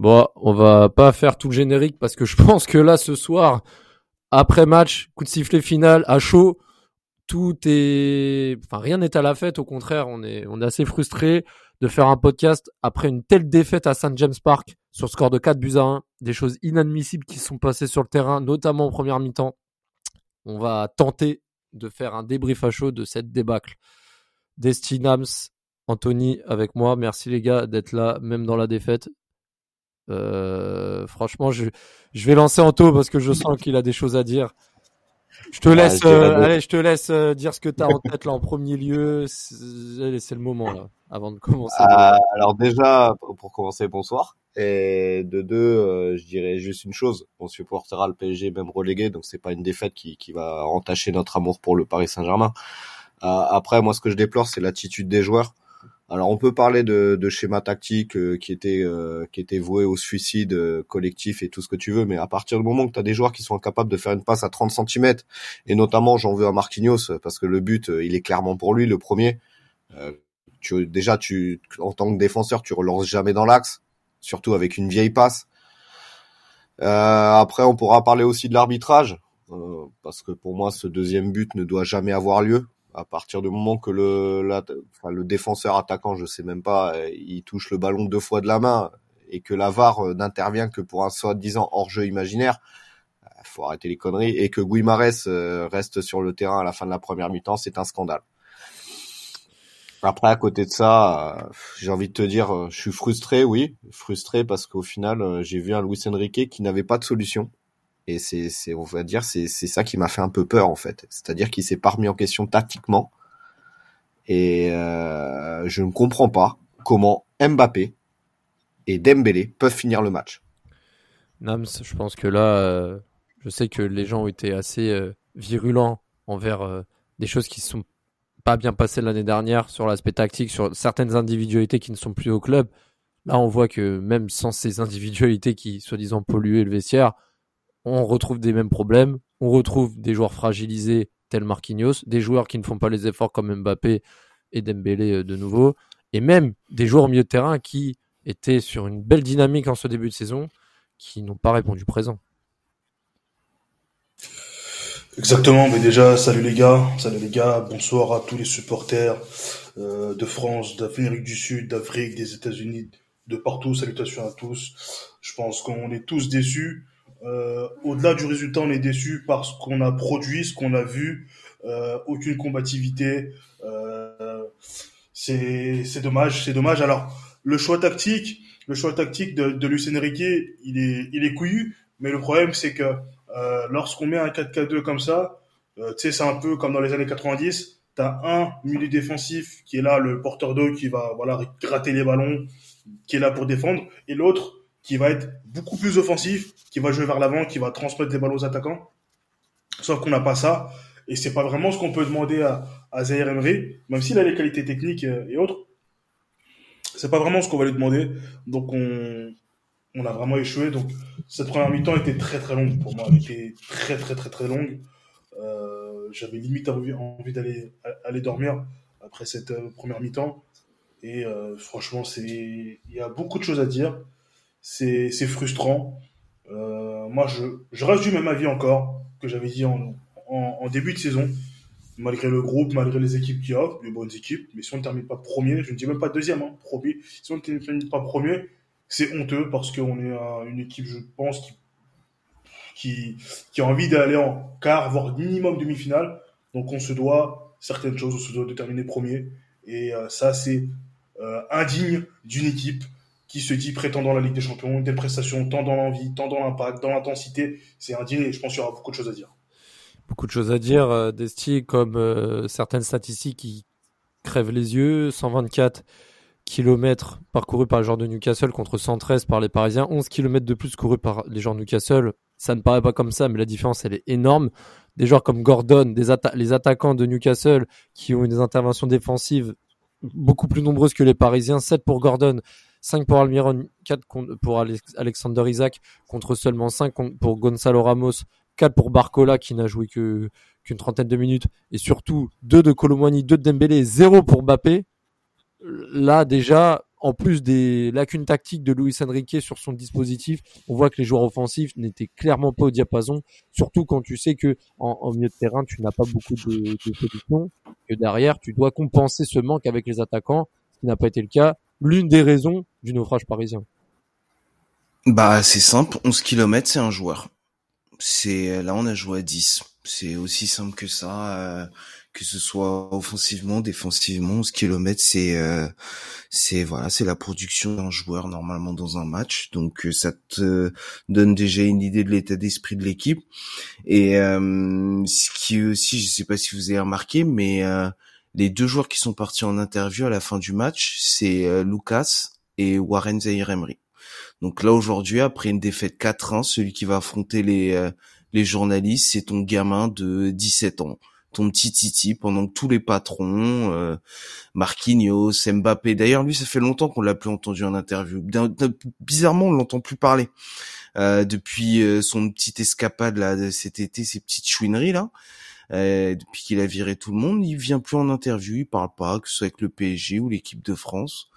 Bon, on va pas faire tout le générique parce que je pense que là, ce soir, après match, coup de sifflet final, à chaud, tout est, enfin, rien n'est à la fête. Au contraire, on est, on est assez frustré de faire un podcast après une telle défaite à St. James Park sur score de 4 buts à 1. Des choses inadmissibles qui sont passées sur le terrain, notamment en première mi-temps. On va tenter de faire un débrief à chaud de cette débâcle. Destinams, Anthony avec moi. Merci les gars d'être là, même dans la défaite. Euh, franchement, je, je vais lancer Anto parce que je sens qu'il a des choses à dire. Je te laisse, euh, allez, je te laisse euh, dire ce que tu as en tête là en premier lieu. C'est le moment là, avant de commencer. alors déjà, pour commencer, bonsoir. Et de deux, je dirais juste une chose. On supportera le PSG même relégué, donc c'est pas une défaite qui, qui va entacher notre amour pour le Paris Saint-Germain. après, moi, ce que je déplore, c'est l'attitude des joueurs. Alors on peut parler de, de schéma tactique euh, qui était euh, qui était voué au suicide euh, collectif et tout ce que tu veux, mais à partir du moment que tu as des joueurs qui sont incapables de faire une passe à 30 cm, et notamment j'en veux à Marquinhos parce que le but il est clairement pour lui le premier. Tu, déjà tu en tant que défenseur tu relances jamais dans l'axe, surtout avec une vieille passe. après on pourra parler aussi de l'arbitrage parce que pour moi ce deuxième but ne doit jamais avoir lieu à partir du moment que le, le défenseur attaquant, je sais même pas, euh, il touche le ballon deux fois de la main et que la VAR euh, n'intervient que pour un soi-disant hors-jeu imaginaire, euh, faut arrêter les conneries et que Guimarès reste sur le terrain à la fin de la première mi-temps, c'est un scandale. Après, à côté de ça, j'ai envie de te dire, je suis frustré, oui, frustré parce qu'au final, j'ai vu un Luis Enrique qui n'avait pas de solution et c'est, c'est, on va dire, c'est, c'est ça qui m'a fait un peu peur en fait. C'est-à-dire qu'il s'est pas remis en question tactiquement. Et euh, je ne comprends pas comment Mbappé et Dembélé peuvent finir le match. Nams, je pense que là, euh, je sais que les gens ont été assez euh, virulents envers des choses qui ne sont pas bien passées l'année dernière sur l'aspect tactique, sur certaines individualités qui ne sont plus au club. Là, on voit que même sans ces individualités qui, soi-disant, polluaient le vestiaire, on retrouve des mêmes problèmes, on retrouve des joueurs fragilisés tels Marquinhos, des joueurs qui ne font pas les efforts comme Mbappé et Dembélé euh, de nouveau, et même des joueurs au milieu de terrain qui étaient sur une belle dynamique en ce début de saison, qui n'ont pas répondu présent. Exactement, mais déjà, salut les gars, salut les gars, bonsoir à tous les supporters euh, de France, d'Amérique du Sud, d'Afrique, des États-Unis, de partout, salutations à tous. Je pense qu'on est tous déçus euh, au-delà du résultat, on est déçu par ce qu'on a produit, ce qu'on a vu, euh, aucune combativité. Euh, c'est dommage, c'est dommage. Alors le choix tactique, le choix tactique de, de Lucien Riquet, il est, il est couillu. Mais le problème, c'est que euh, lorsqu'on met un 4-4-2 comme ça, euh, tu sais, c'est un peu comme dans les années 90. T'as un milieu défensif qui est là, le porteur d'eau qui va voilà gratter les ballons, qui est là pour défendre, et l'autre qui va être beaucoup plus offensif, qui va jouer vers l'avant, qui va transmettre des balles aux attaquants. Sauf qu'on n'a pas ça. Et c'est pas vraiment ce qu'on peut demander à, à Zaire même s'il a les qualités techniques euh, et autres. C'est pas vraiment ce qu'on va lui demander. Donc on, on a vraiment échoué. Donc cette première mi-temps était très très longue pour moi. Elle était très très très très longue. Euh, J'avais limite envie, d'aller aller dormir après cette euh, première mi-temps. Et euh, franchement, c'est il y a beaucoup de choses à dire c'est frustrant. Moi, je, reste du même avis encore que j'avais dit en, en, début de saison. Malgré le groupe, malgré les équipes qui offrent, les bonnes équipes, mais si on ne termine pas premier, je ne dis même pas deuxième, hein, premier, si on ne termine pas premier, c'est honteux parce qu'on est une équipe, je pense, qui, qui, a envie d'aller en quart, voire minimum demi-finale. Donc on se doit certaines choses, on se doit de terminer premier. Et euh, ça, c'est euh, indigne d'une équipe qui se dit prétendant la Ligue des Champions, des prestations tant dans l'envie, tant dans l'impact, dans l'intensité. C'est dîner et je pense qu'il y aura beaucoup de choses à dire. Beaucoup de choses à dire, euh, Desti, comme certaines statistiques qui crèvent les yeux. 124 km parcourus par les joueurs de Newcastle contre 113 par les Parisiens. 11 km de plus courus par les joueurs de Newcastle. Ça ne paraît pas comme ça, mais la différence, elle est énorme. Des joueurs comme Gordon, les attaquants de Newcastle qui ont des interventions défensives beaucoup plus nombreuses que les Parisiens. 7 pour Gordon, 5 pour Almiron, 4 pour Alexander Isaac, contre seulement 5 pour Gonzalo Ramos, 4 pour Barcola qui n'a joué que, qu'une trentaine de minutes, et surtout deux de Colomwani, deux de Dembélé, zéro pour Mbappé, là déjà, en plus des lacunes tactiques de Luis Enrique sur son dispositif, on voit que les joueurs offensifs n'étaient clairement pas au diapason, surtout quand tu sais que en, milieu de terrain, tu n'as pas beaucoup de, de positions, que derrière, tu dois compenser ce manque avec les attaquants, ce qui n'a pas été le cas. L'une des raisons du naufrage parisien. Bah, c'est simple, 11 km, c'est un joueur. C'est là on a joué à 10. C'est aussi simple que ça. Euh, que ce soit offensivement, défensivement, 11 km, c'est euh, c'est voilà, c'est la production d'un joueur normalement dans un match. Donc euh, ça te donne déjà une idée de l'état d'esprit de l'équipe. Et euh, ce qui aussi, je sais pas si vous avez remarqué, mais les deux joueurs qui sont partis en interview à la fin du match, c'est Lucas et Warren Zahir. Donc là aujourd'hui, après une défaite 4-1, celui qui va affronter les les journalistes, c'est ton gamin de 17 ans ton petit Titi pendant que tous les patrons, euh, Marquinhos, Mbappé. D'ailleurs, lui, ça fait longtemps qu'on l'a plus entendu en interview. Bizarrement, on l'entend plus parler euh, depuis euh, son petite escapade là de cet été, ses petites chouineries là. Euh, depuis qu'il a viré tout le monde, il vient plus en interview, il parle pas, que ce soit avec le PSG ou l'équipe de France.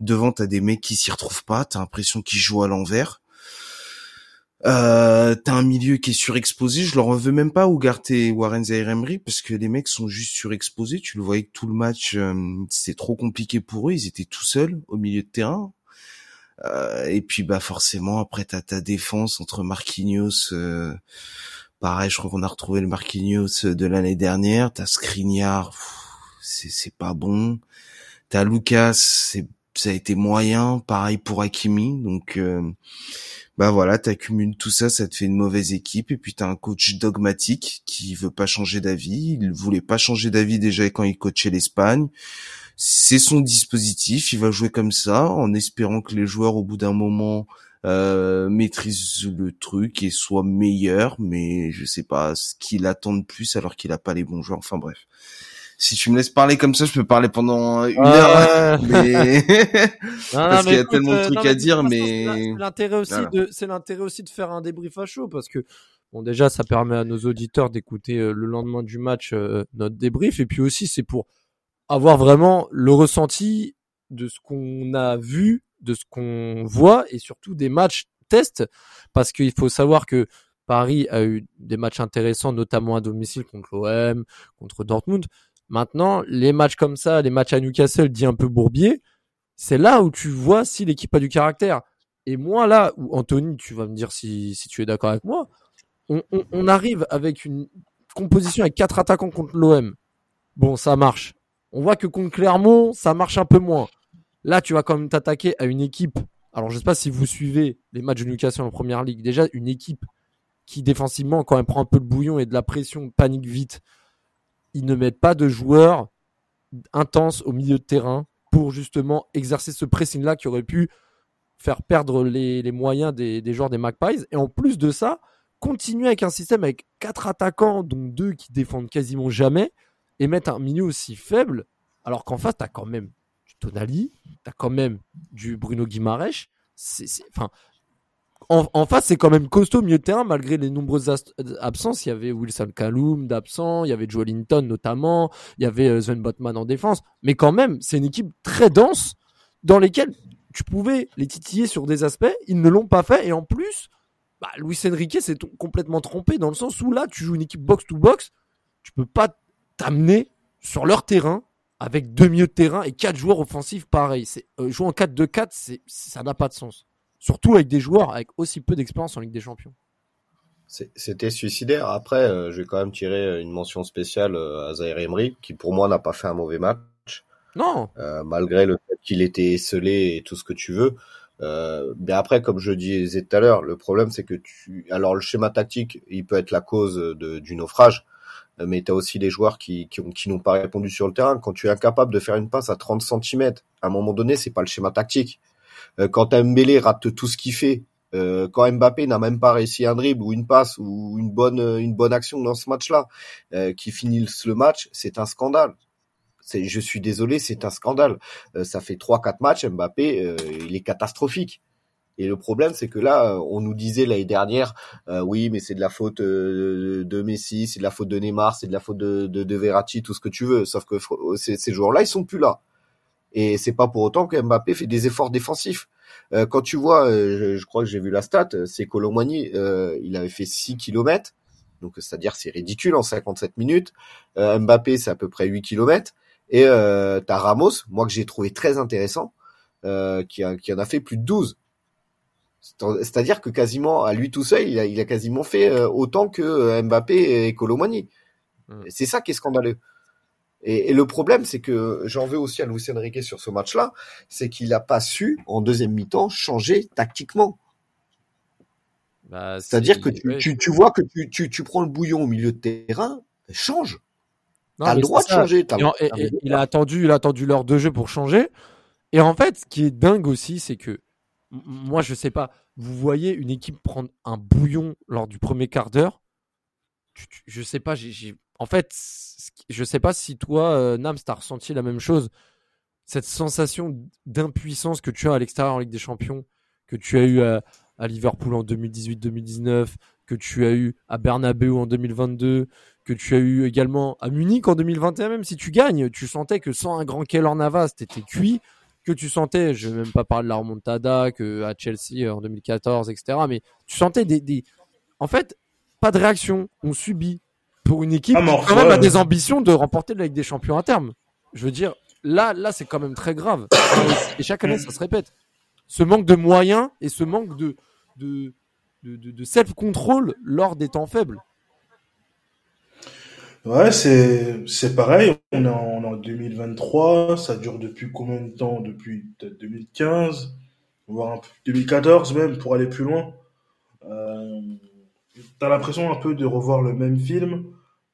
Devant, t'as des mecs qui s'y retrouvent pas, t'as l'impression qu'ils jouent à l'envers. Euh, t'as un milieu qui est surexposé. Je leur veux même pas Ugarte et Warren Zaire Emery parce que les mecs sont juste surexposés. Tu le voyais que tout le match, euh, c'était trop compliqué pour eux. Ils étaient tout seuls au milieu de terrain. Euh, et puis bah forcément après t'as ta défense entre Marquinhos. Euh, pareil, je crois qu'on a retrouvé le Marquinhos de l'année dernière. T'as Skriniar, c'est pas bon. T'as Lucas, c'est ça a été moyen. Pareil pour Hakimi. Donc euh, bah voilà, t'accumules tout ça, ça te fait une mauvaise équipe, et puis t'as un coach dogmatique qui veut pas changer d'avis. Il voulait pas changer d'avis déjà quand il coachait l'Espagne. C'est son dispositif, il va jouer comme ça, en espérant que les joueurs, au bout d'un moment, euh, maîtrisent le truc et soient meilleurs, mais je sais pas ce qu'il attend de plus alors qu'il a pas les bons joueurs. Enfin bref si tu me laisses parler comme ça, je peux parler pendant une heure. Mais... parce qu'il y a tellement de euh, trucs à dire, mais c'est l'intérêt aussi de, c'est l'intérêt aussi de faire un débrief à chaud parce que bon déjà ça permet à nos auditeurs d'écouter euh, le lendemain du match euh, notre débrief et puis aussi c'est pour avoir vraiment le ressenti de ce qu'on a vu, de ce qu'on voit et surtout des matchs tests parce qu'il faut savoir que Paris a eu des matchs intéressants, notamment à domicile contre l'OM, contre Dortmund. Maintenant, les matchs comme ça, les matchs à Newcastle dit un peu bourbier, c'est là où tu vois si l'équipe a du caractère. Et moi, là, où Anthony, tu vas me dire si, tu es d'accord avec moi, on, arrive avec une composition avec quatre attaquants contre l'OM. Bon, ça marche. On voit que contre Clermont, ça marche un peu moins. Là, tu vas quand même t'attaquer à une équipe. Alors, je sais pas si vous suivez les matchs de Newcastle en première ligue. Déjà, une équipe qui défensivement, quand elle prend un peu de bouillon et de la pression, panique vite ils ne mettent pas de joueurs intenses au milieu de terrain pour justement exercer ce pressing-là qui aurait pu faire perdre les, moyens des, des, joueurs des Magpies. Et en plus de ça, continuer avec un système avec quatre attaquants, dont deux qui défendent quasiment jamais, et mettre un milieu aussi faible, alors qu'en face, tu as quand même du Tonali, tu as quand même du Bruno Guimaraes. C'est, enfin, en, face, c'est quand même costaud au milieu de terrain, malgré les nombreuses absences. Il y avait Wilson Kaloum d'absent, il y avait Joe Linton notamment, il y avait euh, Sven Botman en défense. Mais quand même, c'est une équipe très dense dans lesquelles tu pouvais les titiller sur des aspects. Ils ne l'ont pas fait. Et en plus, bah, Luis Enrique s'est complètement trompé dans le sens où là, tu joues une équipe box-to-box. Tu peux pas t'amener sur leur terrain avec deux milieux de terrain et quatre joueurs offensifs pareil. C'est, euh, jouer en 4-2-4, c'est, ça n'a pas de sens. Surtout avec des joueurs avec aussi peu d'expérience en Ligue des Champions. C'était suicidaire. Après, euh, je vais quand même tirer une mention spéciale euh, à Zaire Emery, qui pour moi n'a pas fait un mauvais match. Non. Euh, malgré le fait qu'il était esselé et tout ce que tu veux. mais après, comme je disais tout à l'heure, le problème c'est que tu. Alors le schéma tactique, il peut être la cause de, du naufrage, mais tu as aussi des joueurs qui, qui, qui n'ont pas répondu sur le terrain. Quand tu es incapable de faire une passe à 30 cm, à un moment donné, c'est pas le schéma tactique. Euh, quand Mbélé rate tout ce qu'il fait, euh, quand Mbappé n'a même pas réussi un dribble ou une passe ou une bonne une bonne action dans ce match-là, euh, qui finit le match, c'est un scandale. Je suis désolé, c'est un scandale. ça fait trois quatre matchs, Mbappé, il est catastrophique. Et le problème, c'est que là, on nous disait l'année dernière, euh, oui, mais c'est de la faute euh, de Messi, c'est de la faute de Neymar, c'est de la faute de, de, de Verratti, tout ce que tu veux. Sauf que ces, ces joueurs-là, ils sont plus là. Et c'est pas pour autant que Mbappé fait des efforts défensifs. Euh, quand tu vois, euh, je, crois que j'ai vu la stat, c'est Colomani, euh, il avait fait 6 km. Donc c'est-à-dire c'est ridicule en 57 minutes. Mbappé c'est à peu près 8 km. Et euh, t'as Ramos, moi que j'ai trouvé très intéressant, qui, a, qui en a fait plus de 12. C'est-à-dire que quasiment à lui tout seul, il a, il a quasiment fait autant que Mbappé et Colomani. Hmm. C'est ça qui est scandaleux. Et, le problème, c'est que j'en veux aussi à Luis Enrique sur ce match-là, c'est qu'il n'a pas su, en deuxième mi-temps, changer tactiquement. Bah, C'est-à-dire que tu, tu, vois que tu, tu, tu prends le bouillon au milieu de terrain, change. T'as le droit de changer. il a attendu, il a attendu l'heure de jeu pour changer. Et en fait, ce qui est dingue aussi, c'est que moi, je sais pas. Vous voyez une équipe prendre un bouillon lors du premier quart d'heure? Je sais pas. J'ai en fait, je sais pas si toi, euh, Nams, t'as ressenti la même chose. Cette sensation d'impuissance que tu as à l'extérieur en Ligue des Champions, que tu as eu à, Liverpool en 2018-2019, que tu as eu à Bernabeu en 2022, que tu as eu également à Munich en 2021, même si tu gagnes, tu sentais que sans un grand Keller Navas, t'étais cuit, que tu sentais, je vais même pas parler de la remontada, que à Chelsea en 2014, etc. Mais tu sentais des... en fait, pas de réaction, on subit, pour une équipe qui quand même a des ambitions de remporter la Ligue des Champions à terme. Je veux dire, là, là, c'est quand même très grave. Et chaque année, ça se répète. Ce manque de moyens et ce manque de, de, de, de self-control lors des temps faibles. Ouais, c'est, c'est pareil. On est, en, en 2023. Ça dure depuis combien de temps? Depuis peut-être 2015, voire un peu, 2014 même, pour aller plus loin. Euh, t'as l'impression un peu de revoir le même film,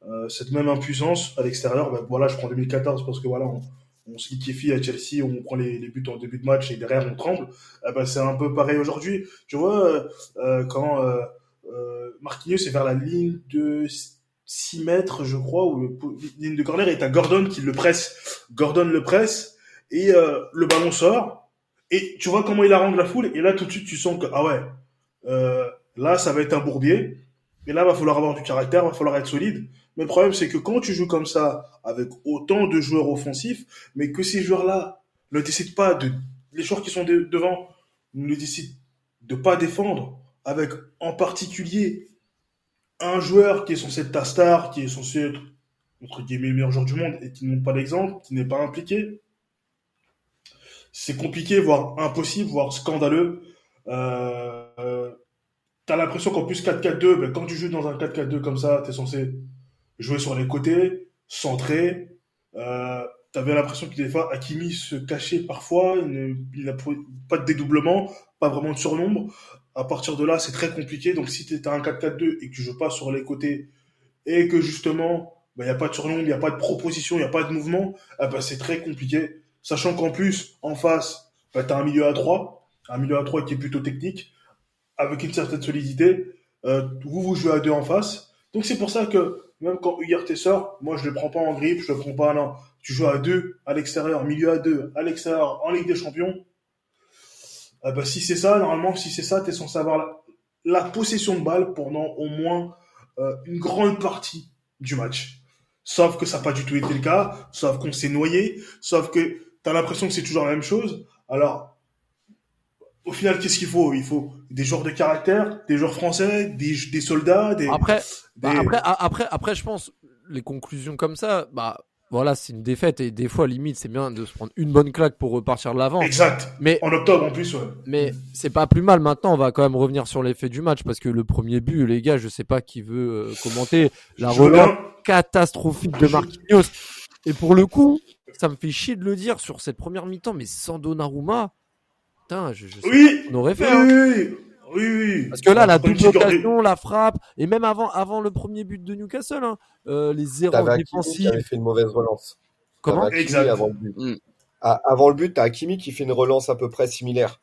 euh, cette même impuissance à l'extérieur. Ben, voilà, je prends 2014 parce que voilà, on, on se liquéfie à Chelsea, on prend les, buts en début de match et derrière on tremble. Eh ben, c'est un peu pareil aujourd'hui. Tu vois, euh, euh quand euh, euh, Marquinhos est vers la ligne de 6 mètres, je crois, ou le, ligne de corner, et t'as Gordon qui le presse. Gordon le presse et le ballon sort. Et tu vois comment il arrange la foule. Et là, tout de suite, tu sens que, ah ouais, euh, Là, ça va être un bourbier. Et là, va falloir avoir du caractère, va falloir être solide. Mais le problème, c'est que quand tu joues comme ça, avec autant de joueurs offensifs, mais que ces joueurs-là ne décident pas de, les joueurs qui sont devant ne décident de pas défendre, avec en particulier un joueur qui est censé être ta star, qui est censé être entre guillemets le meilleur joueur du monde et qui n'ont pas d'exemple, qui n'est pas impliqué, c'est compliqué, voire impossible, voire scandaleux. Euh, t'as l'impression qu'en plus 4-4-2, ben, quand tu joues dans un 4-4-2 comme ça, t'es censé jouer sur les côtés, centrer. Euh, T'avais l'impression que des fois Hakimi se cachait parfois, il n'a pas de dédoublement, pas vraiment de surnombre. À partir de là, c'est très compliqué. Donc si tu un 4-4-2 et que tu joues pas sur les côtés et que justement, il ben, n'y a pas de surnombre, il n'y a pas de proposition, il n'y a pas de mouvement, eh ben, c'est très compliqué. Sachant qu'en plus, en face, ben, tu as un milieu à 3, un milieu à 3 qui est plutôt technique avec une certaine solidité. Euh, vous, vous jouez à deux en face. Donc c'est pour ça que même quand URT sort, moi je le prends pas en grippe, je le prends pas non. Tu joues à deux à l'extérieur, milieu à deux, à l'extérieur, en Ligue des Champions. Ah bah, si c'est ça, normalement, si c'est ça, tu es censé avoir la, possession de balle pendant au moins euh, une grande partie du match. Sauf que ça n'a pas du tout été le cas, sauf qu'on s'est noyé, sauf que tu l'impression que c'est toujours la même chose. Alors, au final, qu'est-ce qu'il faut? Il faut des joueurs de caractère, des joueurs français, des, des soldats, des. Après, bah, après, après, après, je pense les conclusions comme ça, bah voilà, c'est une défaite et des fois limite c'est bien de se prendre une bonne claque pour repartir de l'avant. Exact. Mais en octobre en plus. Ouais. Mais c'est pas plus mal. Maintenant, on va quand même revenir sur l'effet du match parce que le premier but, les gars, je sais pas qui veut euh, commenter la relance catastrophique de Marquinhos. Et pour le coup, ça me fait chier de le dire sur cette première mi-temps, mais sans Donnarumma, Putain, je, je oui, on aurait fait. Oui, hein. oui, oui, Parce que là, la double occasion, la frappe, et même avant, avant le premier but de Newcastle, hein, euh, les erreurs défensives. avait fait une mauvaise relance. Comment Exact. Avant le but. Mm. Ah, avant le but, t'as Hakimi qui fait une relance à peu près similaire.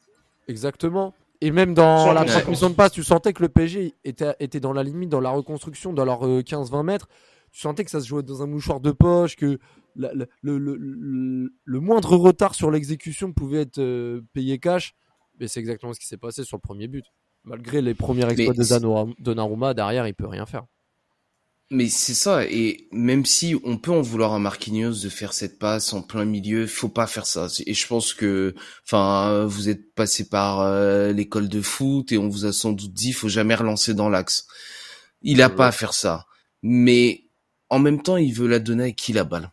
Exactement. Et même dans la transmission de passe, tu sentais que le PSG était, était dans la limite, dans la reconstruction, dans leurs 15-20 mètres. Tu sentais que ça se jouait dans un mouchoir de poche, que le, le, moindre retard sur l'exécution pouvait être euh, payé cash. Et c'est exactement ce qui s'est passé sur le premier but. Malgré les premiers exploits de Donnarumma, derrière, il peut rien faire. Mais c'est ça, et même si on peut en vouloir à Marquinhos de faire cette passe en plein milieu, faut pas faire ça. Et je pense que, enfin, vous êtes passé par euh, l'école de foot et on vous a sans doute dit, faut jamais relancer dans l'axe. Il a pas à faire ça. Mais en même temps, il veut la donner à qui la balle?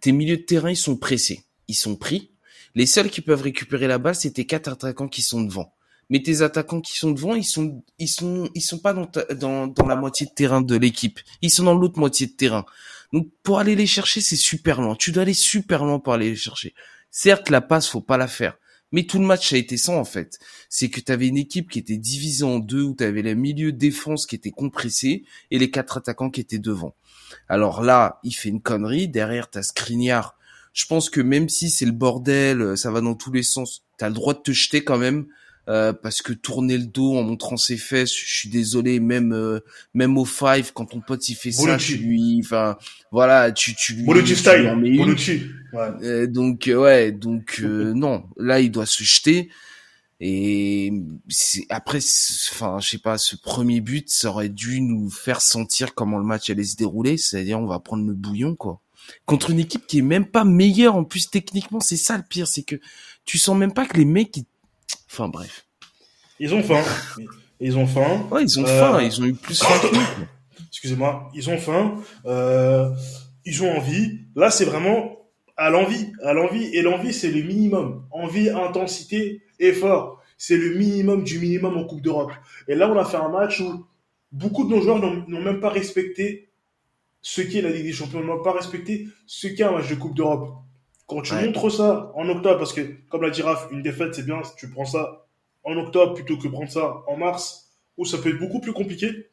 Tes milieux de terrain, ils sont pressés, ils sont pris. Les seuls qui peuvent récupérer la balle, c'est tes quatre attaquants qui sont devant mais tes attaquants qui sont devant, ils sont, ils sont, ils sont pas dans, dans, la moitié de terrain de l'équipe. Ils sont dans l'autre moitié de terrain. Donc, pour aller les chercher, c'est super lent. Tu dois aller super lent pour aller les chercher. Certes, la passe, faut pas la faire. Mais tout le match a été sans, en fait. C'est que tu avais une équipe qui était divisée en deux, où tu avais le milieu défense qui était compressé et les quatre attaquants qui étaient devant. Alors là, il fait une connerie. Derrière, t'as Skriniar. Je pense que même si c'est le bordel, ça va dans tous les sens, t'as le droit de te jeter quand même euh, parce que tourner le dos en montrant ses fesses, je suis désolé, même euh, même au five quand ton pote il fait ça, tu lui, enfin voilà, tu tu lui. Bolucci style. Ouais. Euh, donc ouais, donc non, là il doit se jeter. Et après, enfin, je sais pas, ce premier but, ça aurait dû nous faire sentir comment le match allait se dérouler, c'est-à-dire on va prendre le bouillon, quoi. Contre une équipe qui est même pas meilleure en plus techniquement, c'est ça le pire, c'est que tu sens même pas que les mecs ils Enfin bref. Ils ont faim. Ils ont faim. Ouais, ils ont faim. Euh, ils ont eu plus faim Excusez-moi. Ils ont faim. Euh, ils ont envie. Là, c'est vraiment à l'envie. À l'envie. Et l'envie, c'est le minimum. Envie, intensité, effort. C'est le minimum du minimum en Coupe d'Europe. Et là, on a fait un match où beaucoup de nos joueurs n'ont même pas respecté ce qu'est la Ligue des Champions, n'ont pas respecté ce qu'est un match de Coupe d'Europe. Quand tu montres ça en octobre, parce que comme la girafe, une défaite c'est bien, tu prends ça en octobre plutôt que prendre ça en mars, où ça peut être beaucoup plus compliqué.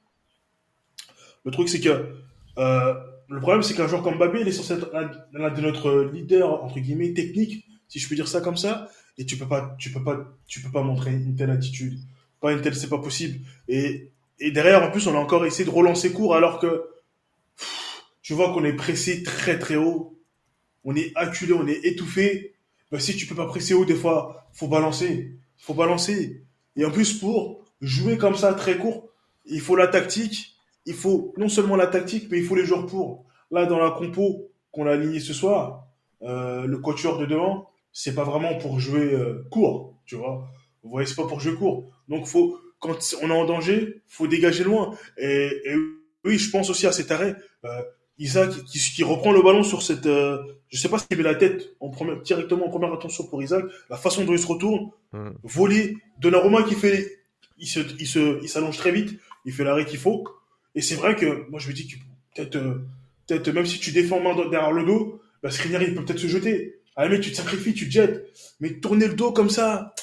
Le truc c'est que euh, le problème c'est qu'un joueur comme Babé, il est censé être l'un de notre leader entre guillemets technique, si je peux dire ça comme ça, et tu peux pas, tu peux pas, tu peux pas montrer une telle attitude, pas une telle, c'est pas possible. Et, et derrière en plus on a encore essayé de relancer court alors que tu vois qu'on est pressé très très haut on est acculé, on est étouffé. Ben, si tu peux pas presser haut, des fois, faut balancer. Faut balancer. Et en plus, pour jouer comme ça très court, il faut la tactique. Il faut non seulement la tactique, mais il faut les joueurs pour. Là, dans la compo qu'on a aligné ce soir, euh, le coacheur de devant, c'est pas vraiment pour jouer euh, court, tu vois. Vous voyez, c'est pas pour jouer court. Donc, faut, quand on est en danger, faut dégager loin. Et, oui, je pense aussi à cet arrêt. Euh, Isaac qui, qui, reprend le ballon sur cette, euh, je sais pas s'il met la tête en première, directement en première attention pour Isaac, la façon dont il se retourne, hmm. voler, Donnarumma qui fait, il se, il se, il s'allonge très vite, il fait l'arrêt qu'il faut, et c'est vrai que moi je me dis que peut-être, euh, peut-être même si tu défends main derrière le dos, bah, Skriniar il peut peut-être se jeter. Ah mais tu te sacrifies, tu te jettes, mais tourner le dos comme ça,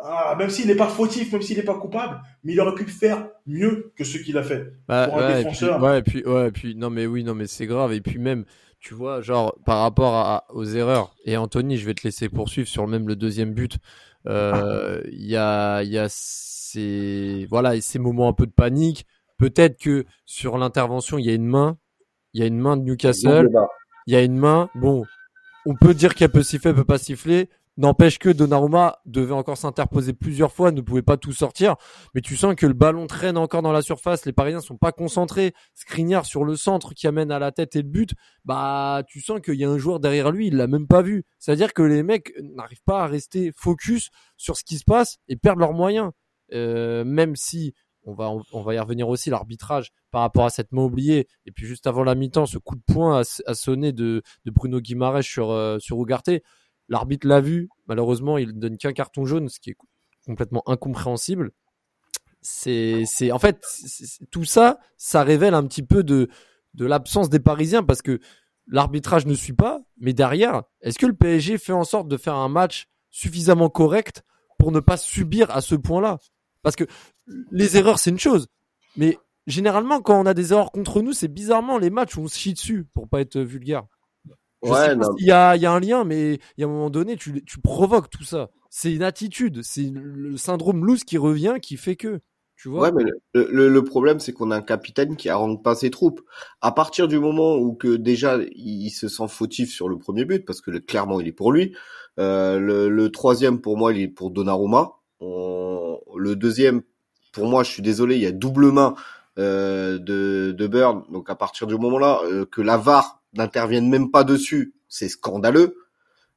ah, même s'il n'est pas fautif, même s'il n'est pas coupable, mais il aurait pu faire mieux que ce qu'il a fait bah, pour un ouais, défenseur. Et puis, ouais, et puis, ouais, et puis, non, mais oui, non, mais c'est grave. Et puis même, tu vois, genre, par rapport à, aux erreurs, et Anthony, je vais te laisser poursuivre sur même le deuxième but. Euh, il y a, il y a ces, voilà, ces moments un peu de panique. Peut-être que sur l'intervention, il y a une main, il y a une main de Newcastle, il y a une main. Bon, on peut dire qu'elle peut siffler, elle peut pas siffler. N'empêche que Donnarumma devait encore s'interposer plusieurs fois, ne pouvait pas tout sortir. Mais tu sens que le ballon traîne encore dans la surface. Les Parisiens sont pas concentrés. Skriniar sur le centre qui amène à la tête et le but. Bah, tu sens qu'il y a un joueur derrière lui. Il l'a même pas vu. C'est-à-dire que les mecs n'arrivent pas à rester focus sur ce qui se passe et perdent leurs moyens. Euh, même si on va, y revenir aussi, l'arbitrage par rapport à cette main oubliée. Et puis juste avant la mi-temps, ce coup de poing a, sonné de, Bruno Guimaraes sur, euh, sur Ugarte. L'arbitre l'a vu. Malheureusement, il ne donne qu'un carton jaune, ce qui est complètement incompréhensible. C'est, en fait, tout ça, ça révèle un petit peu de, de l'absence des Parisiens parce que l'arbitrage ne suit pas. Mais derrière, est-ce que le PSG fait en sorte de faire un match suffisamment correct pour ne pas subir à ce point-là? Parce que les erreurs, c'est une chose. Mais généralement, quand on a des erreurs contre nous, c'est bizarrement les matchs où on se chie dessus, pour pas être vulgaire ouais, il y a, y a un lien, mais il y a un moment donné, tu, tu provoques tout ça. C'est une attitude, c'est le syndrome loose qui revient, qui fait que. Tu vois ouais, mais le, le, problème, c'est qu'on a un capitaine qui arrange pas ses troupes. À partir du moment où que déjà il se sent fautif sur le premier but, parce que clairement il est pour lui. Euh, le, le, troisième pour moi, il est pour Donnarumma. Le deuxième, pour moi, je suis désolé, il y a double main euh, de, de Burn. Donc à partir du moment-là, euh, que la VAR n'intervienne même pas dessus, c'est scandaleux.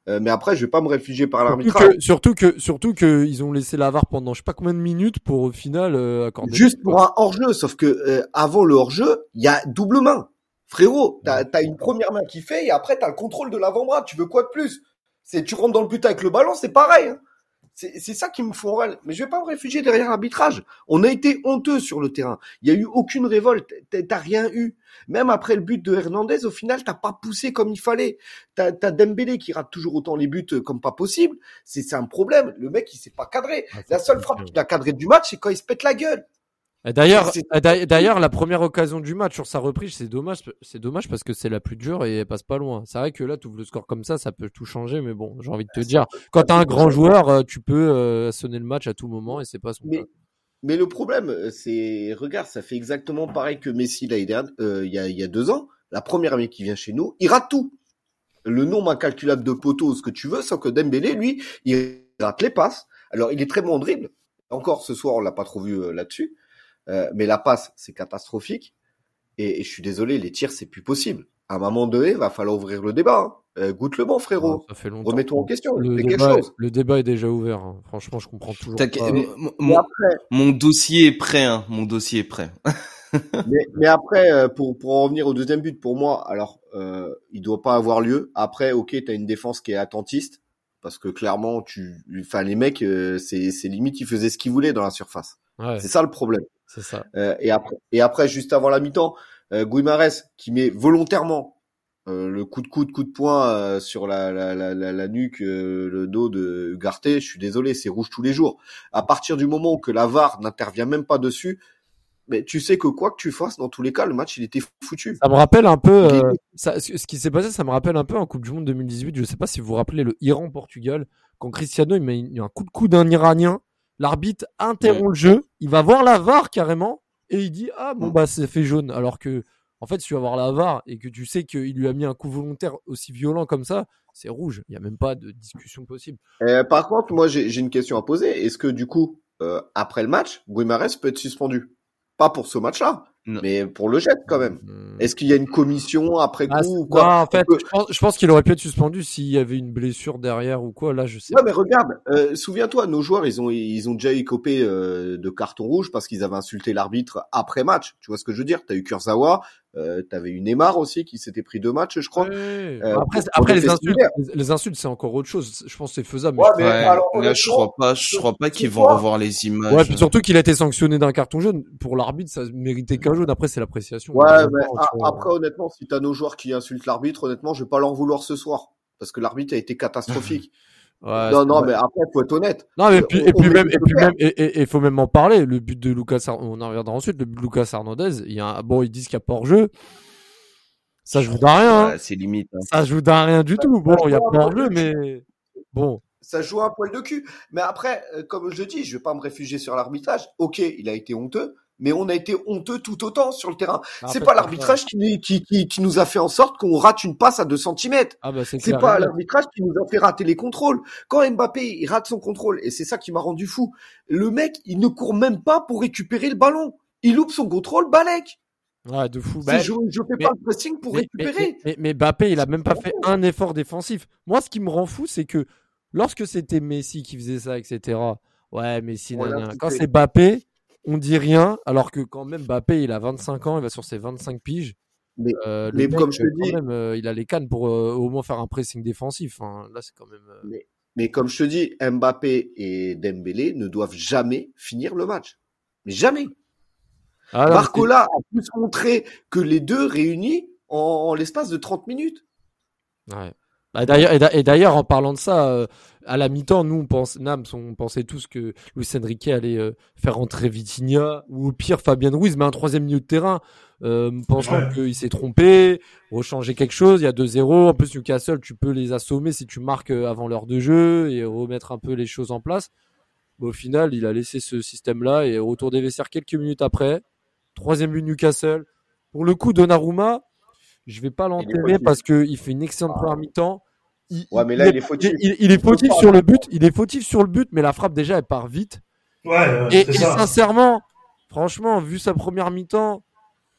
Euh, mais après, je vais pas me réfugier par l'arbitrage. Surtout que, surtout que ils ont laissé la VAR pendant je sais pas combien de minutes pour au final euh, accorder. Juste pour un hors-jeu, sauf que euh, avant le hors-jeu, il y a double main. Frérot, t'as as une première main qui fait et après t'as le contrôle de l'avant-bras. Tu veux quoi de plus? C'est tu rentres dans le but avec le ballon, c'est pareil. Hein. C'est ça qui me font râler. Mais je vais pas me réfugier derrière l'arbitrage. On a été honteux sur le terrain. Il y a eu aucune révolte. T'as rien eu. Même après le but de Hernandez, au final, t'as pas poussé comme il fallait. T'as as Dembélé qui rate toujours autant les buts comme pas possible. C'est un problème. Le mec, il s'est pas cadré. Ah, la seule frappe qu'il a cadré du match, c'est quand il se pète la gueule. D'ailleurs, d'ailleurs, la première occasion du match sur sa reprise, c'est dommage, c'est dommage parce que c'est la plus dure et elle passe pas loin. C'est vrai que là, tu ouvres le score comme ça, ça peut tout changer, mais bon, j'ai envie de te dire, quand t'as un grand joueur, euh, tu peux euh, sonner le match à tout moment et c'est pas son mais, mais le problème, euh, c'est, regarde, ça fait exactement pareil que Messi il y a, il y a deux ans. La première année qui vient chez nous, il rate tout. Le nombre incalculable de poteaux, ce que tu veux, sans que Dembélé, lui, il rate les passes. Alors, il est très bon en dribble. Encore ce soir, on l'a pas trop vu là-dessus. Euh, mais la passe, c'est catastrophique. Et, je suis désolé, les tirs, c'est plus possible. À un moment donné, va falloir ouvrir le débat. Hein. Euh, goûte le bon, frérot. ça fait Remets-toi en question. Le débat, le débat, est déjà ouvert. Hein. Franchement, je comprends toujours pas. Mon, après... mon, dossier est prêt. Hein. Mon dossier est prêt. mais, mais, après, euh, pour, pour en revenir au deuxième but, pour moi, alors, euh, il doit pas avoir lieu. Après, ok, t'as une défense qui est attentiste. Parce que clairement, tu, enfin, les mecs, euh, c'est, c'est limite, ils faisaient ce qu'ils voulaient dans la surface. Ouais. C'est ça le problème. C'est ça. Euh, et après, et après, juste avant la mi-temps, euh, Guimares qui met volontairement euh, le coup de coup de coup de poing euh, sur la, la, la, la, nuque, euh, le dos de Garté. Je suis désolé, c'est rouge tous les jours. À partir du moment où que la VAR n'intervient même pas dessus, mais tu sais que quoi que tu fasses, dans tous les cas, le match il était foutu. Ça me rappelle un peu ça, ce qui s'est passé. Ça me rappelle un peu en Coupe du Monde 2018. Je sais pas si vous vous rappelez le Iran-Portugal quand Cristiano il met un coup de coup d'un Iranien L'arbitre interrompt le jeu, il va voir la VAR carrément et il dit ah bon bah c'est fait jaune. Alors que en fait si tu vas voir la VAR et que tu sais qu'il lui a mis un coup volontaire aussi violent comme ça, c'est rouge, il y a même pas de discussion possible. Euh, par contre, moi j'ai une question à poser, est-ce que du coup euh, après le match, Guimarães peut être suspendu? Pas pour ce match-là, mais pour le jet quand même. Hmm. Est-ce qu'il y a une commission après ah, coup ou quoi En fait, je pense, qu'il aurait pu être suspendu s'il y avait une blessure derrière ou quoi. Là, je sais. Ouais, mais regarde, euh, souviens-toi, nos joueurs, ils ont ils ont déjà écopé euh, de carton rouge parce qu'ils avaient insulté l'arbitre après match. Tu vois ce que je veux dire? T'as eu Kurzawa, euh, t'avais eu Neymar aussi qui s'était pris deux matchs, je crois. Euh, après, après les insultes, les, insultes, c'est encore autre chose. Je pense que c'est faisable. Mais, ouais, je crois pas, je crois pas qu'ils vont revoir les images. Ouais, puis surtout qu'il a été sanctionné d'un carton jaune. Pour l'arbitre, ça méritait qu'un jaune. Après, c'est l'appréciation. Ouais, mais après, honnêtement, si t'as nos joueurs qui insultent l'arbitre, honnêtement, je vais pas leur vouloir ce soir parce que l'arbitre a été catastrophique. non, non, mais après, faut être honnête. Non, mais puis, et puis même, et puis même, et il faut même en parler. Le but de Lucas, on en reviendra ensuite. Le but de Lucas Hernandez, il y a, bon, ils disent qu'il n'y a pas hors-jeu. Ça joue dans rien. Hein. c'est limite. Hein. Ça joue dans rien du tout. Bon, il y a pas hors-jeu, mais bon. Ça joue un poil de cul. Mais après, euh, comme je dis, je vais pas me réfugier sur l'arbitrage. Ok, il a été honteux mais on a été honteux tout autant sur le terrain. C'est pas l'arbitrage qui, qui, qui, qui, nous a fait en sorte qu'on rate une passe à 2 cm. Ah bah c'est pas l'arbitrage qui nous a fait rater les contrôles. Quand Mbappé il rate son contrôle, et c'est ça qui m'a rendu fou, le mec il ne court même pas pour récupérer le ballon. Il loupe son contrôle, Balek. Ouais, de fou. Bah, je, je fais pas le pressing pour récupérer. Mais, mais, Mbappé, il a même pas fait un effort défensif. Moi, ce qui me rend fou, c'est que lorsque c'était Messi qui faisait ça, etc. Ouais, Messi, quand c'est Mbappé, on dit rien, alors que quand même Mbappé, il a 25 ans, il va sur ses 25 piges. Mais, euh, comme je te dis, euh, il a les cannes pour euh, au moins faire un pressing défensif. Hein. Là, c'est quand même. Mais, mais, comme je te dis, Mbappé et Dembélé ne doivent jamais finir le match. Mais jamais. Ah, Barcola a plus montré que les deux réunis en, en l'espace de 30 minutes. Ouais. Bah, d'ailleurs, et d'ailleurs, en parlant de ça, euh, à la mi-temps, nous, on, pense, Nams, on pensait tous que Luis Enrique allait euh, faire rentrer Vitinha ou au pire Fabien Ruiz, mais un troisième milieu de terrain, euh, pensant qu'il s'est trompé, rechanger quelque chose. Il y a 2-0. En plus, Newcastle, tu peux les assommer si tu marques euh, avant l'heure de jeu et remettre un peu les choses en place. au final, il a laissé ce système-là et retour des vestiaires quelques minutes après. Troisième but Newcastle. Pour le coup, Donnarumma, je vais pas l'enterrer parce qu'il fait une excellente première mi-temps. il, Ouais, mais là, il est fautif. il, il est fautif sur le but. Il est fautif sur le but, mais la frappe déjà elle part vite. Ouais, Et, c'est et ça. sincèrement, franchement, vu sa première mi-temps,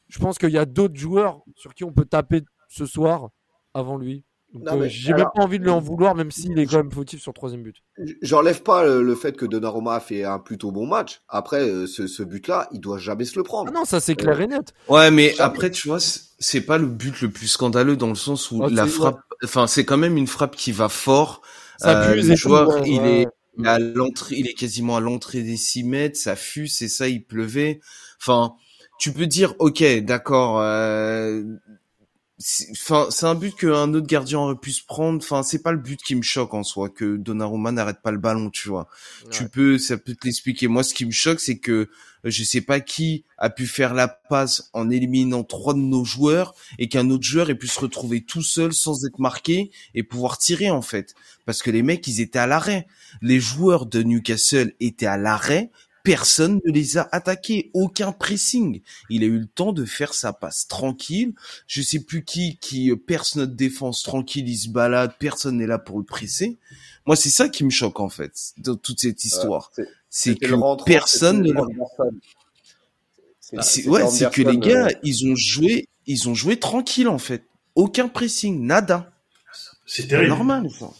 je pense qu'il y a d'autres joueurs sur qui on peut taper ce soir avant lui. Euh, mais j'ai alors- même pas envie de lui en vouloir, même s'il est quand même fautif sur le troisième but. J'enlève pas le, le fait que Donnarumma a fait un plutôt bon match. Après, euh, ce, ce but-là, il doit jamais se le prendre. Ah non, ça c'est clair et net. Ouais, mais Jamais. après, tu vois, c'est- pas le but le plus scandaleux dans le sens où Ah, la frappe, enfin, c'est quand même une frappe qui va fort. Ça Euh, le joueur, ouais, il ouais. est à l'entrée, il est quasiment à l'entrée des 6 mètres, ça fuse, c'est ça, il pleuvait. Enfin, tu peux dire, ok, d'accord, euh, enfin, c'est un but qu'un autre gardien aurait pu se prendre. Enfin, c'est pas le but qui me choque en soi, que Donnarumma n'arrête pas le ballon, tu vois. Tu peux, ça peut te l'expliquer. Moi, ce qui me choque, c'est que euh, je sais pas qui a pu faire la passe en éliminant trois de nos joueurs et qu'un autre joueur ait pu se retrouver tout seul sans être marqué et pouvoir tirer en fait. Parce que les mecs, ils étaient à l'arrêt. Les joueurs de Newcastle étaient à l'arrêt. Personne ne les a attaqués, aucun pressing. Il a eu le temps de faire sa passe tranquille. Je sais plus qui qui euh, perce notre défense tranquille, il se balade, personne n'est là pour le presser. Moi, c'est ça qui me choque en fait dans toute cette histoire. c'est- que personne ne. C'est- ouais, c'est que les gars, euh, ils ont joué, ils ont joué tranquille en fait. Aucun pressing, nada. C'est C'est terrible. normal. ça.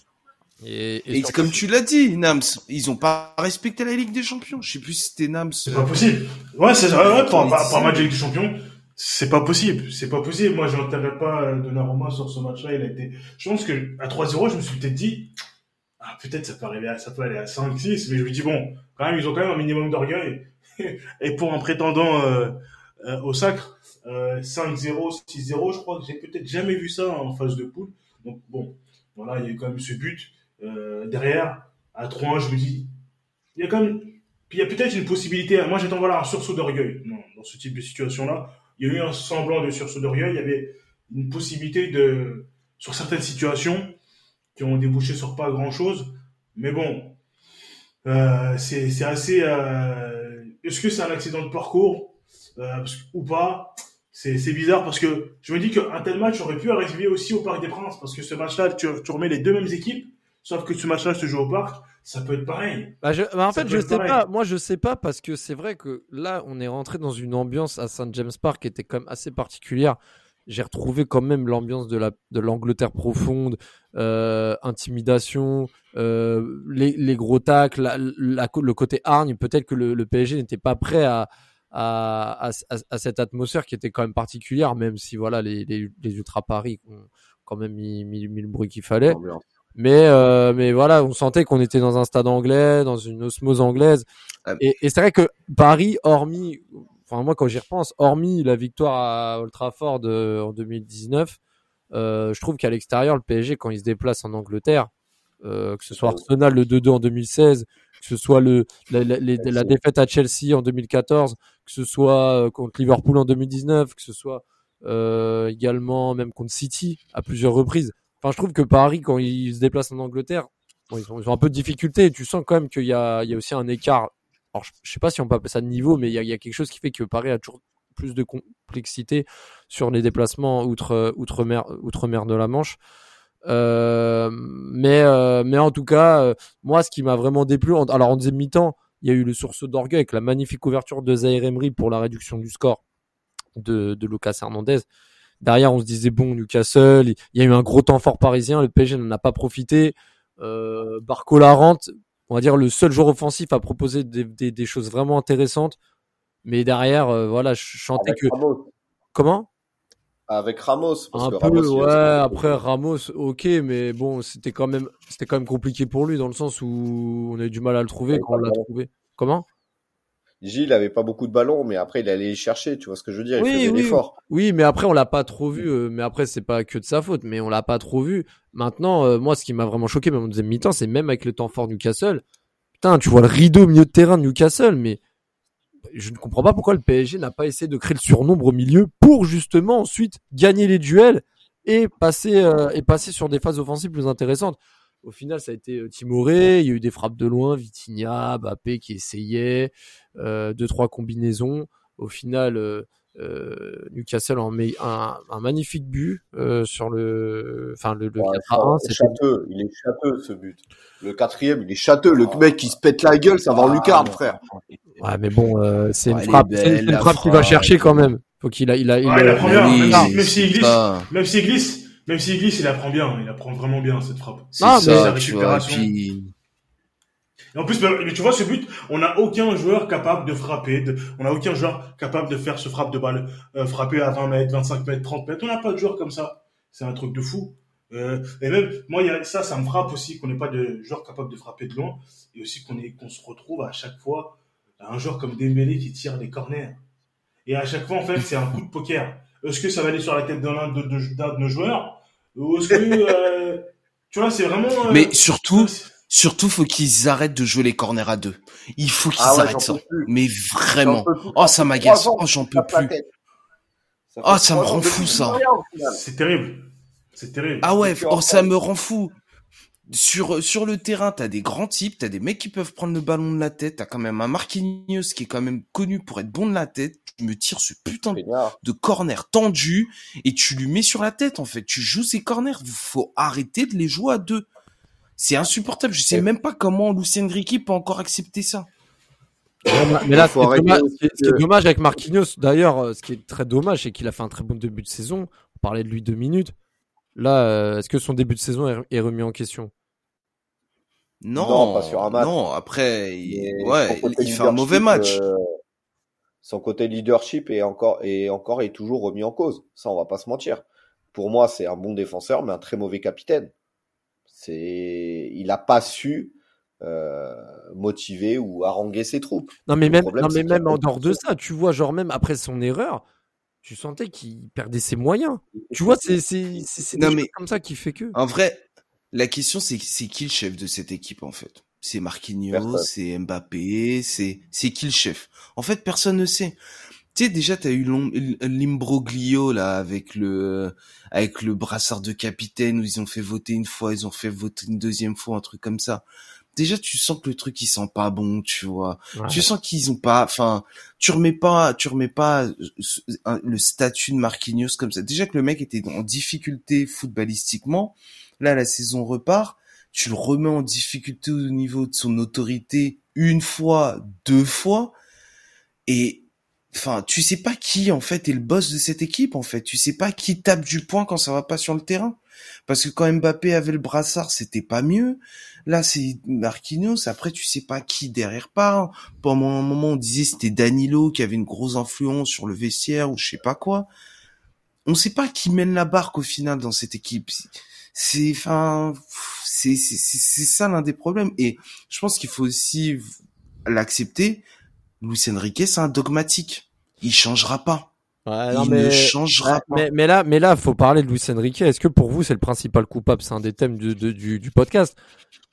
Et, et Et surtout- comme tu l'as dit, Nams, ils ont pas respecté la Ligue des Champions. Je sais plus si c'était Nams. C'est pas possible. Ouais, c'est vrai, ouais, pour, un match avec des champions, c'est pas possible. C'est pas possible. Moi, j'enterrais pas euh, Donnarumma sur ce match-là. Il a été, je pense que, à 3-0, je me suis peut-être dit, ah, peut-être ça peut arriver à, ça peut aller à 5-6, mais je me dis, bon, quand même, ils ont quand même un minimum d'orgueil. Et pour un prétendant, euh, euh, au sacre, euh, 5-0, 6-0, je crois que j'ai peut-être jamais vu ça en phase de poule. Donc, bon, voilà, il y a eu quand même ce but, euh, derrière, à 3-1, je me dis, il y a quand il y a peut-être une possibilité. Moi, j'attends voilà un sursaut d'orgueil dans ce type de situation-là. Il y a eu un semblant de sursaut d'orgueil. Il y avait une possibilité de, sur certaines situations, qui ont débouché sur pas grand-chose. Mais bon, euh, c'est assez. Euh, Est-ce que c'est un accident de parcours ou pas? C'est bizarre parce que je me dis qu'un tel match aurait pu arriver aussi au Parc des Princes parce que ce match-là, tu remets les deux mêmes équipes, sauf que ce match-là se joue au Parc, ça peut être pareil. Bah, je- bah, en Ça fait, je sais pareil. pas. Moi, je sais pas parce que c'est vrai que là, on est rentré dans une ambiance à St James Park qui était quand même assez particulière. J'ai retrouvé quand même l'ambiance de la de l'Angleterre profonde, euh, intimidation, euh, les, les gros tacles, la- la- le côté hargne. Peut-être que le, le PSG n'était pas prêt à à, à, à- à cette atmosphère qui était quand même particulière, même si voilà les les, les ultra Paris ont quand même mis, mis, mis le bruit qu'il fallait. ambiance. Mais euh, mais voilà, on sentait qu'on était dans un stade anglais, dans une osmose anglaise. Ah. Et, et c'est vrai que Paris, hormis, enfin moi quand j'y repense, hormis la victoire à Old Trafford euh, en 2019, euh, je trouve qu'à l'extérieur, le PSG quand il se déplace en Angleterre, euh, que ce soit Arsenal le 2-2 en 2016, que ce soit le la, la- les- la défaite à Chelsea en 2014, que ce soit euh, contre Liverpool en 2019, que ce soit euh, également même contre City à plusieurs reprises. Je trouve que Paris, quand ils se déplacent en Angleterre, ils, ont, un peu de difficulté. Et tu sens quand même qu'il y a, aussi un écart. Alors, je, je sais pas si on peut appeler ça de niveau, mais il y a, quelque chose qui fait que Paris a toujours plus de complexité sur les déplacements outre outre-mer de la Manche. Euh, mais euh, mais en tout cas, euh, moi, ce qui m'a vraiment déplu, en- alors en deuxième mi-temps, il y a eu le sursaut d'orgueil avec la magnifique ouverture de Zaire Emery pour la réduction du score de Lucas Hernandez. Derrière, on se disait bon, Newcastle, il y a eu un gros temps fort parisien, le PSG n'en a pas profité. Euh, Barco Larente, on va dire le seul joueur offensif à proposer des, des, des choses vraiment intéressantes. Mais derrière, euh, voilà, je chantais Avec que Ramos. comment? Avec Ramos. Parce un que peu, Ramos, ouais. Après Ramos, ok, mais bon, c'était quand même, c'était quand même compliqué pour lui dans le sens où on a eu du mal à le trouver quand on l'a trouvé. Comment? Gilles avait pas beaucoup de ballons, mais après il allait les chercher, tu vois ce que je veux dire, il Oui, faisait oui. l'effort. Oui, mais après on l'a pas trop vu. euh, mais après c'est pas que de sa faute, mais on l'a pas trop vu. Maintenant, euh, moi, ce qui m'a vraiment choqué, même en deuxième mi-temps, c'est même avec le temps fort Newcastle. Putain, tu vois le rideau au milieu de terrain de Newcastle, mais je ne comprends pas pourquoi le PSG n'a pas essayé de créer le surnombre au milieu pour justement ensuite gagner les duels et passer euh, et passer sur des phases offensives plus intéressantes. Au final, ça a été euh, timoré. Il y a eu des frappes de loin, Vitinha, Bappé qui essayait, euh, deux trois combinaisons. Au final, euh, euh, Newcastle en met un, un magnifique but euh, sur le, enfin le, le Ouais, 4 à 1. c'est châteux, il est châteux ce but. Le quatrième, il est châteux. Le mec qui se pète la gueule, ça va en lucarne, frère. Ouais, mais bon, euh, c'est une Ouais, frappe, belle, c'est une- frappe qu'il va chercher quand même. Faut qu'il a, il a, il Ouais, a- la première, Oui, même Ah, si- même s'il glisse, même s'il glisse, même s'il glisse, il apprend bien, il apprend vraiment bien cette frappe. C'est Ah, ça, vois. récupération. Puis, Et en plus, bah, mais tu vois, ce but, on n'a aucun joueur capable de frapper, de, on n'a aucun joueur capable de faire ce frappe de balle, euh, frapper à 20 mètres, 25 mètres, 30 mètres. On n'a pas de joueur comme ça. C'est un truc de fou. Euh, et même, moi, il y a, ça, ça me frappe aussi qu'on n'ait pas de joueur capable de frapper de loin. Et aussi qu'on se retrouve à chaque fois à un joueur comme Dembélé qui tire des corners. Et à chaque fois, en fait, c'est un coup de poker. Est-ce que ça va aller sur la tête d'un de, de, d'un de nos joueurs? Ou est-ce que, euh, tu vois, c'est vraiment, euh, mais surtout, surtout, faut qu'ils arrêtent de jouer les corners à deux. Il faut qu'ils Ah ouais, arrêtent ça. Mais vraiment. Oh, ça m'agace. Oh, j'en peux plus. tête. Ça Ah, fait ça me rend fou, ça. c'est terrible. C'est terrible. Ah ouais, oh, ça me rend fou. Sur, sur le terrain, t'as des grands types, t'as des mecs qui peuvent prendre le ballon de la tête, t'as quand même un Marquinhos qui est quand même connu pour être bon de la tête, tu me tires ce putain de corner tendu et tu lui mets sur la tête en fait. Tu joues ces corners, faut arrêter de les jouer à deux. C'est insupportable. Je sais Et- même pas comment Lucien Ricky peut encore accepter ça. mais là, Il faut ce qui est arrêter dommage, ce qui est- dommage avec Marquinhos, d'ailleurs, euh, ce qui est très dommage, c'est qu'il a fait un très bon début de saison. On parlait de lui deux minutes. Là, euh, est-ce que son début de saison est, est remis en question? Non, Non, pas sur un match. Non, après, il, ouais, fait un mauvais match. euh, son côté leadership est encore est encore est toujours remis en cause. Ça, on va pas se mentir. Pour moi, c'est un bon défenseur, mais un très mauvais capitaine. C'est, il a pas su euh, motiver ou haranguer ses troupes. Non, mais Le même, problème, non, mais même en dehors de de- ça, tu vois, genre même après son erreur, tu sentais qu'il perdait ses moyens. Tu vois, c'est mais- comme ça qui fait que. En vrai, la question c'est c'est qui le chef de cette équipe en fait? C'est Marquinhos, c'est Mbappé, c'est c'est qui le chef? En fait, personne ne sait. Tu sais déjà t'as eu l'imbroglio là avec le avec le brassard de capitaine où ils ont fait voter une fois, ils ont fait voter une deuxième fois, un truc comme ça. Déjà tu sens que le truc il sent pas bon, tu vois. Ouais. Tu sens qu'ils ont pas, enfin, tu remets pas, tu remets pas euh, le statut de Marquinhos comme ça. Déjà que le mec était en difficulté footballistiquement, là la saison repart, tu le remets en difficulté au niveau de son autorité une fois, deux fois, et enfin, tu sais pas qui en fait est le boss de cette équipe en fait. Tu sais pas qui tape du poing quand ça va pas sur le terrain. Parce que quand Mbappé avait le brassard, c'était pas mieux. Là, c'est Marquinhos. Après, tu sais pas qui derrière part. Pendant un moment, on disait c'était Danilo qui avait une grosse influence sur le vestiaire ou je sais pas quoi. On sait pas qui mène la barque au final dans cette équipe. C'est, enfin, c'est, c'est, c'est ça l'un des problèmes. Et je pense qu'il faut aussi l'accepter. Luis Enrique, c'est un dogmatique. Il changera pas. Ouais, non, il mais- ne changera pas. mais, mais là, mais là, faut parler de Luis Enrique. Est-ce que pour vous, c'est le principal coupable? C'est un des thèmes du, de- du, du podcast.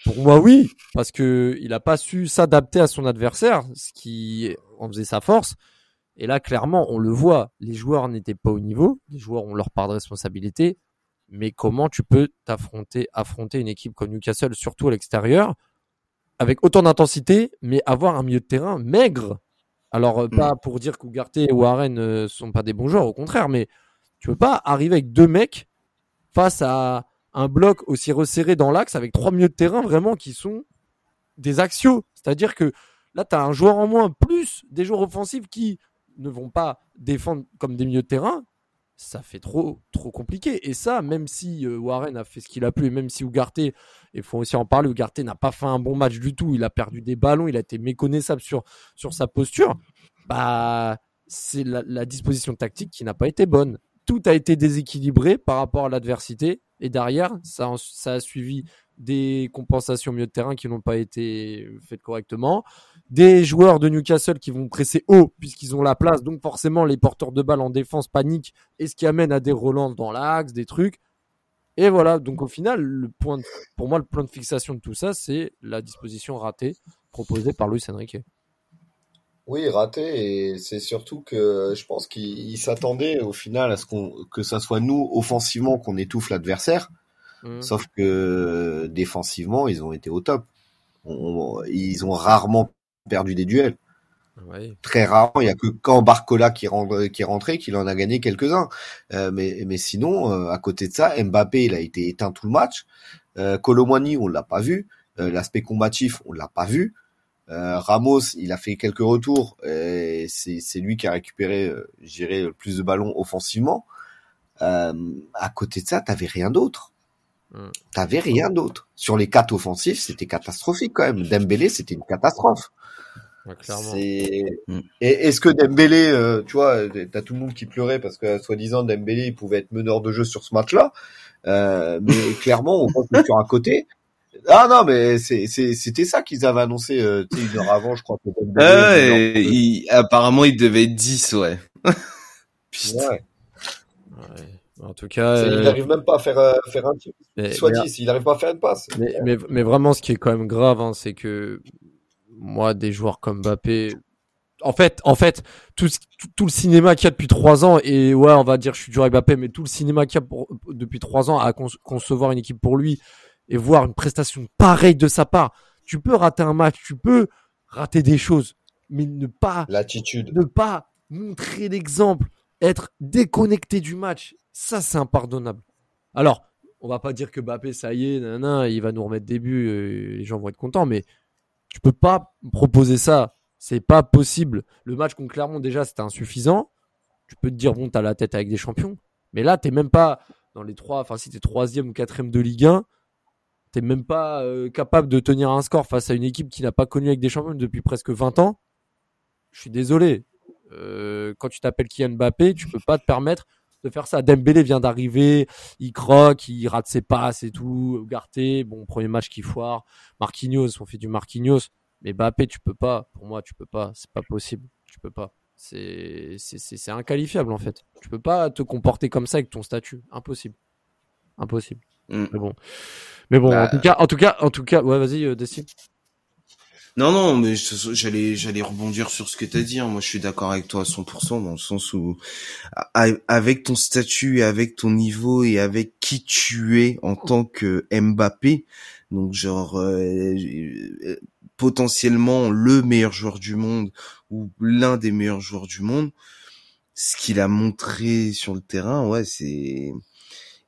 Pour moi, oui, parce que il a pas su s'adapter à son adversaire, ce qui en faisait sa force. Et là, clairement, on le voit. Les joueurs n'étaient pas au niveau. Les joueurs ont leur part de responsabilité. Mais comment tu peux t'affronter, affronter une équipe comme Newcastle, surtout à l'extérieur, avec autant d'intensité, mais avoir un milieu de terrain maigre? Alors, euh, pas pour dire qu'Ougarté et Warren ne sont pas des bons joueurs, au contraire, mais tu peux pas arriver avec deux mecs face à un bloc aussi resserré dans l'axe avec trois milieux de terrain vraiment qui sont des axiaux. C'est-à-dire que là, tu as un joueur en moins, plus des joueurs offensifs qui ne vont pas défendre comme des milieux de terrain. Ça fait trop, trop compliqué. Et ça, même si euh, Warren a fait ce qu'il a pu, et même si Ougarté, il faut aussi en parler, Ougarté n'a pas fait un bon match du tout. Il a perdu des ballons, il a été méconnaissable sur, sur sa posture. Bah, c'est la, la disposition tactique qui n'a pas été bonne. Tout a été déséquilibré par rapport à l'adversité. Et derrière, ça, ça a suivi des compensations milieu de terrain qui n'ont pas été faites correctement. Des joueurs de Newcastle qui vont presser haut puisqu'ils ont la place. Donc forcément, les porteurs de balles en défense paniquent et ce qui amène à des relances dans l'axe, des trucs. Et voilà, donc au final, le point pour moi, le point de fixation de tout ça, c'est la disposition ratée proposée par Luis Enrique. Oui, raté, et c'est surtout que je pense qu'il il s'attendait au final à ce qu'on que ça soit nous offensivement qu'on étouffe l'adversaire, Mm. sauf que défensivement ils ont été au top. On- ils ont rarement perdu des duels. Ouais. Très rarement, il y a que quand Barcola qui, rentre, qui est rentré qu'il en a gagné quelques-uns. Euh, mais, mais sinon, euh, à côté de ça, Mbappé, il a été éteint tout le match. Euh, Colomwani, on l'a pas vu. Euh, L'aspect combatif, on l'a pas vu. Euh, Ramos, il a fait quelques retours. et C'est c'est lui qui a récupéré, euh, je dirais, le plus de ballons offensivement. Euh, à côté de ça, t'avais rien d'autre. Mm. T'avais rien d'autre. Sur les quatre offensifs, c'était catastrophique quand même. Dembélé, c'était une catastrophe. Ouais, clairement. C'est Mm. et est-ce que Dembélé, euh, tu vois, t'as tout le monde qui pleurait parce que soi-disant Dembélé il pouvait être meneur de jeu sur ce match-là, euh, mais clairement on voit que sur un côté. Ah non, mais c'est c'est- c'était ça qu'ils avaient annoncé euh, tu sais, une heure avant, je crois que Dembélé. Ah il- apparemment, il devait être 10, ouais. Putain. Ouais. Ouais. En tout cas, Il euh, n'arrive même pas à faire euh, faire un tir. Soit 10, il n'arrive pas à faire une passe. Mais, mais, mais vraiment, ce qui est quand même grave, hein, c'est que moi, des joueurs comme Mbappé, en fait, en fait, tout, tout, tout le cinéma qu'il y a depuis trois ans, et ouais, on va dire, je suis dur avec Mbappé, mais tout le cinéma qu'il y a pour- depuis trois ans à con- concevoir une équipe pour lui et voir une prestation pareille de sa part. Tu peux rater un match, tu peux rater des choses, mais ne pas L'attitude. ne pas montrer l'exemple, être déconnecté du match, ça c'est impardonnable. Alors, on va pas dire que Mbappé, ça y est, nanana, il va nous remettre des buts, les gens vont être contents, mais tu peux pas proposer ça. C'est pas possible. Le match contre Clermont, déjà, c'était insuffisant. Tu peux te dire, bon, t'as la tête avec des champions. Mais là, t'es même pas dans les trois, enfin, si t'es troisième ou quatrième de Ligue 1, t'es même pas euh, capable de tenir un score face à une équipe qui n'a pas connu avec des champions depuis presque 20 ans. Je suis désolé. Euh, quand tu t'appelles Kylian Mbappé, tu peux pas te permettre de faire ça. Dembélé vient d'arriver, il croque, il rate ses passes et tout. Garté, bon, premier match qui foire. Marquinhos, on fait du Marquinhos. Mais Mbappé, tu peux pas. Pour moi, tu peux pas. C'est pas possible. Tu peux pas. C'est, c'est, c'est, inqualifiable, en fait. Tu peux pas te comporter comme ça avec ton statut. Impossible. Impossible. Mm. Mais bon. Mais bon, Bah, en tout cas, en tout cas, en tout cas, ouais, vas-y, euh, Destiny. Non, non, mais j'allais, j'allais rebondir sur ce que t'as dit. hein. Moi, je suis d'accord avec toi à 100% dans le sens où, avec ton statut, et avec ton niveau et avec qui tu es en tant que Mbappé, donc genre euh, potentiellement le meilleur joueur du monde ou l'un des meilleurs joueurs du monde, ce qu'il a montré sur le terrain, ouais, c'est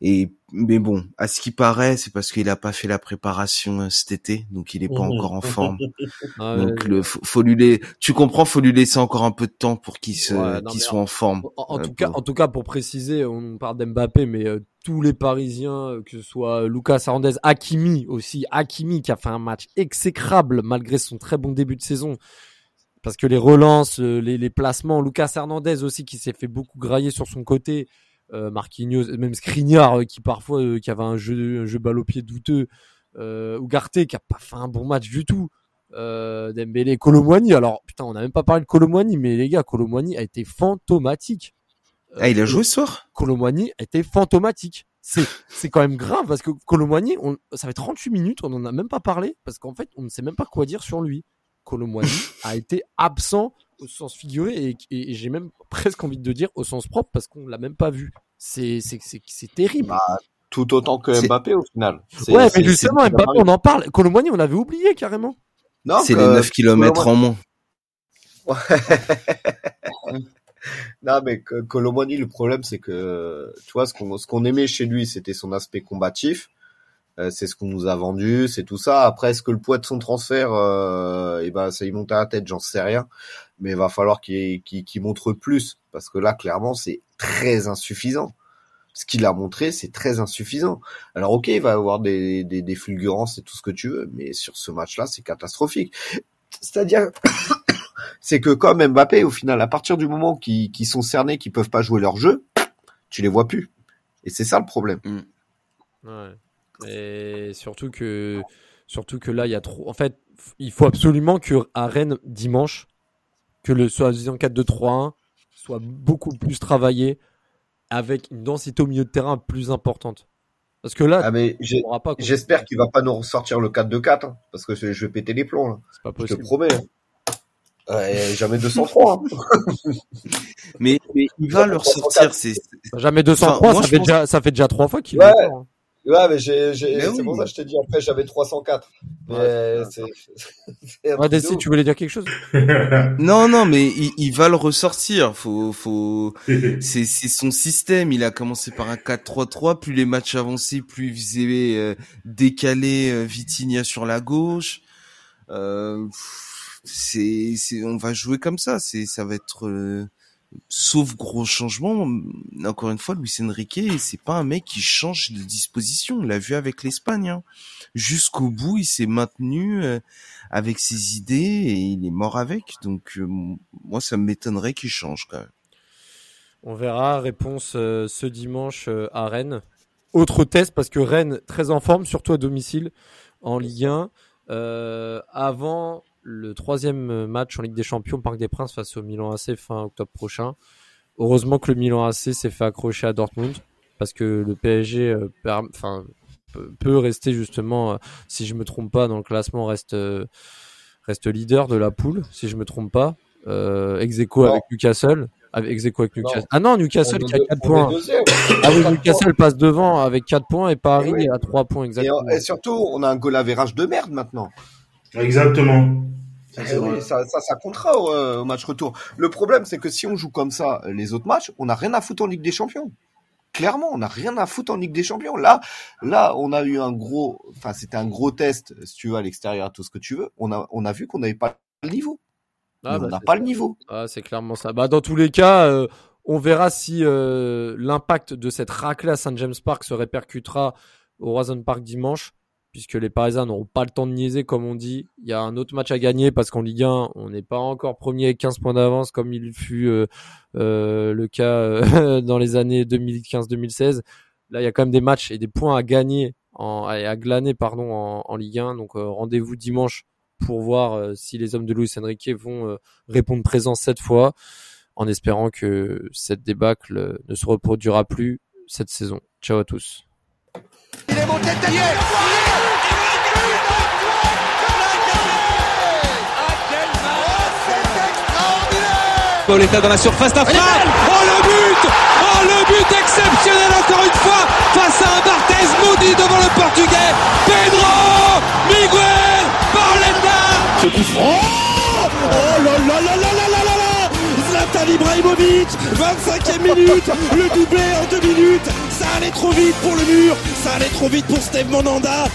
et mais bon, à ce qui paraît, c'est parce qu'il a pas fait la préparation euh, cet été, donc il est pas Mhm. encore en forme. Ah, Donc ouais, le faut, faut lui laisser, tu comprends, faut lui laisser encore un peu de temps pour qu'il se Ouais, qu'il soit en forme. En, en Euh, tout cas, pour- en tout cas, pour préciser, on parle d'Mbappé, mais euh, tous les Parisiens, que ce soit Lucas Hernandez, Hakimi aussi, Hakimi qui a fait un match exécrable malgré son très bon début de saison, parce que les relances, les, les placements, Lucas Hernandez aussi qui s'est fait beaucoup grailler sur son côté, Marquinhos, même Skriniar euh, qui parfois euh, qui avait un jeu, un jeu balle au pied douteux, euh, Ugarte qui a pas fait un bon match du tout. Euh, Dembélé, Colomwani. Alors putain, on n'a même pas parlé de Colomwani, mais les gars, Colomwani a été fantomatique. Ah, il a joué ce soir? Colomwani a été fantomatique. C'est c'est quand même grave parce que Colomwani, on, ça fait 38 minutes, on n'en a même pas parlé parce qu'en fait, on ne sait même pas quoi dire sur lui. Colomwani a été absent au sens figuré et, et- et j'ai même presque envie de dire au sens propre parce qu'on l'a même pas vu. C'est c'est c'est c'est terrible. Bah, tout autant que Mbappé au final. Ouais, mais justement, Mbappé, on en parle. Colomwani, on l'avait oublié carrément. Non, C'est que- les 9 kilomètres en moins. Non, mais que- Colomani, le problème, c'est que, tu vois, ce qu'on ce qu'on aimait chez lui, c'était son aspect combatif. Euh, c'est ce qu'on nous a vendu, c'est tout ça. Après, est-ce que le poids de son transfert, euh, eh ben, ça y monte à la tête, j'en sais rien. Mais il va falloir qu'il qu'il qu'il montre plus, parce que là, clairement, c'est très insuffisant. Ce qu'il a montré, c'est très insuffisant. Alors, ok, il va avoir des, des, des fulgurances et tout ce que tu veux, mais sur ce match-là, c'est catastrophique. C'est-à-dire, c'est que comme Mbappé, au final, à partir du moment qu'ils qu'ils sont cernés, qu'ils peuvent pas jouer leur jeu, tu les vois plus. Et c'est ça le problème. Ouais. Et surtout que, surtout que là, il y a trop. En fait, il faut absolument que à Rennes dimanche, que le soi-disant 4-2-3-1 soit beaucoup plus travaillé avec une densité au milieu de terrain plus importante. Parce que là, Ah mais j'espère qu'il va pas nous ressortir le 4-2-4, hein, parce que je vais péter les plombs là. Pas Je te possible. promets. hein. Ouais, jamais 203. hein. Mais, mais il va leur sortir, Jamais 203, Enfin, moi, ça, fait pense- déjà, ça fait déjà trois fois qu'il Ouais. est hein. Ouais, mais j'ai, j'ai, Mais c'est oui. pour ça que je t'ai dit, après, j'avais 304. Mais Ouais, c'est, Ouais, truc de Desi, ouf. tu voulais dire quelque chose Non, non, mais il, il va le ressortir. Faut, faut. C'est, c'est son système. Il a commencé par un 4-3-3. Plus les matchs avançaient, plus il faisait euh, décaler euh, Vitinha sur la gauche. Euh, pff, c'est, c'est, on va jouer comme ça. C'est, ça va être. Sauf gros changement. Encore une fois, Luis Enrique, c'est pas un mec qui change de disposition. On l'a vu avec l'Espagne. hein. Jusqu'au bout, il s'est maintenu. euh, avec ses idées et il est mort avec. Donc euh, moi, ça m'étonnerait qu'il change quand même. On verra. Réponse euh, ce dimanche à Rennes. Autre test parce que Rennes très en forme, surtout à domicile en Ligue 1. Euh, avant le troisième match en Ligue des Champions, Parc des Princes face au Milan AC fin octobre prochain. Heureusement que le Milan AC s'est fait accrocher à Dortmund parce que le PSG euh, enfin, peut- rester justement, euh, si je me trompe pas, dans le classement reste euh, reste leader de la poule, si je me trompe pas, euh, ex aequo Non. avec Newcastle, avec ex aequo avec Non. Newcastle. Ah non, Newcastle On qui a deux- 4 on est points. Ah oui, Newcastle passe devant avec 4 points et Paris Eh oui. à 3 points Et, exactement. et surtout, on a un goal average de merde maintenant. Exactement. Ça, Eh oui, ça, ça, ça comptera au, euh, au match retour. Le problème, c'est que si on joue comme ça les autres matchs, on n'a rien à foutre en Ligue des Champions. Clairement, on n'a rien à foutre en Ligue des Champions. Là, là, on a eu un gros, enfin, c'était un gros test, si tu veux, à l'extérieur, tout ce que tu veux. On a, on a vu qu'on n'avait pas le niveau. Ah, Mais bah, on n'a pas ça. le niveau. Ah, c'est clairement ça. Bah, dans tous les cas, euh, on verra si euh, l'impact de cette raclée à St James Park se répercutera au Horizon Park dimanche, puisque les Parisiens n'auront pas le temps de niaiser, comme on dit. Il y a un autre match à gagner parce qu'en Ligue 1, on n'est pas encore premier avec 15 points d'avance comme il fut euh, euh, le cas euh, dans les années 2015-2016. Là, il y a quand même des matchs et des points à gagner, en, à, glaner pardon, en, Ligue 1. Donc rendez-vous dimanche pour voir si les hommes de Luis Enrique vont répondre présent cette fois, en espérant que cette débâcle ne se reproduira plus cette saison. Ciao à tous. Pauletta dans la surface d'affaire. Oh le but. Oh le but exceptionnel encore une fois face à un Barthez maudit devant le portugais. Pedro Miguel Pauletta Ce coup franc. Oh là là là là là là là là Zlatan Ibrahimovic 25e minute. Le doublé en deux minutes. Ça allait trop vite pour le mur. Ça allait trop vite pour Steve Monanda